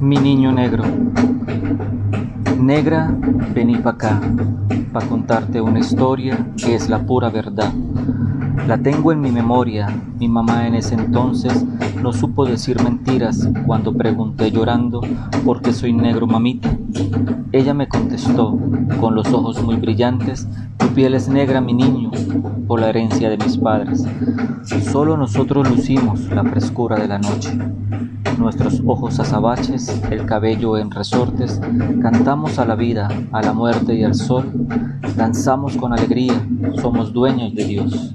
Mi niño negro. Negra, vení pa' acá, pa' contarte una historia que es la pura verdad. La tengo en mi memoria, mi mamá en ese entonces no supo decir mentiras cuando pregunté llorando por qué soy negro mamita. Ella me contestó, con los ojos muy brillantes, piel es negra mi niño, por la herencia de mis padres. Solo nosotros lucimos la frescura de la noche. Nuestros ojos azabaches, el cabello en resortes, cantamos a la vida, a la muerte y al sol, danzamos con alegría, somos dueños de Dios.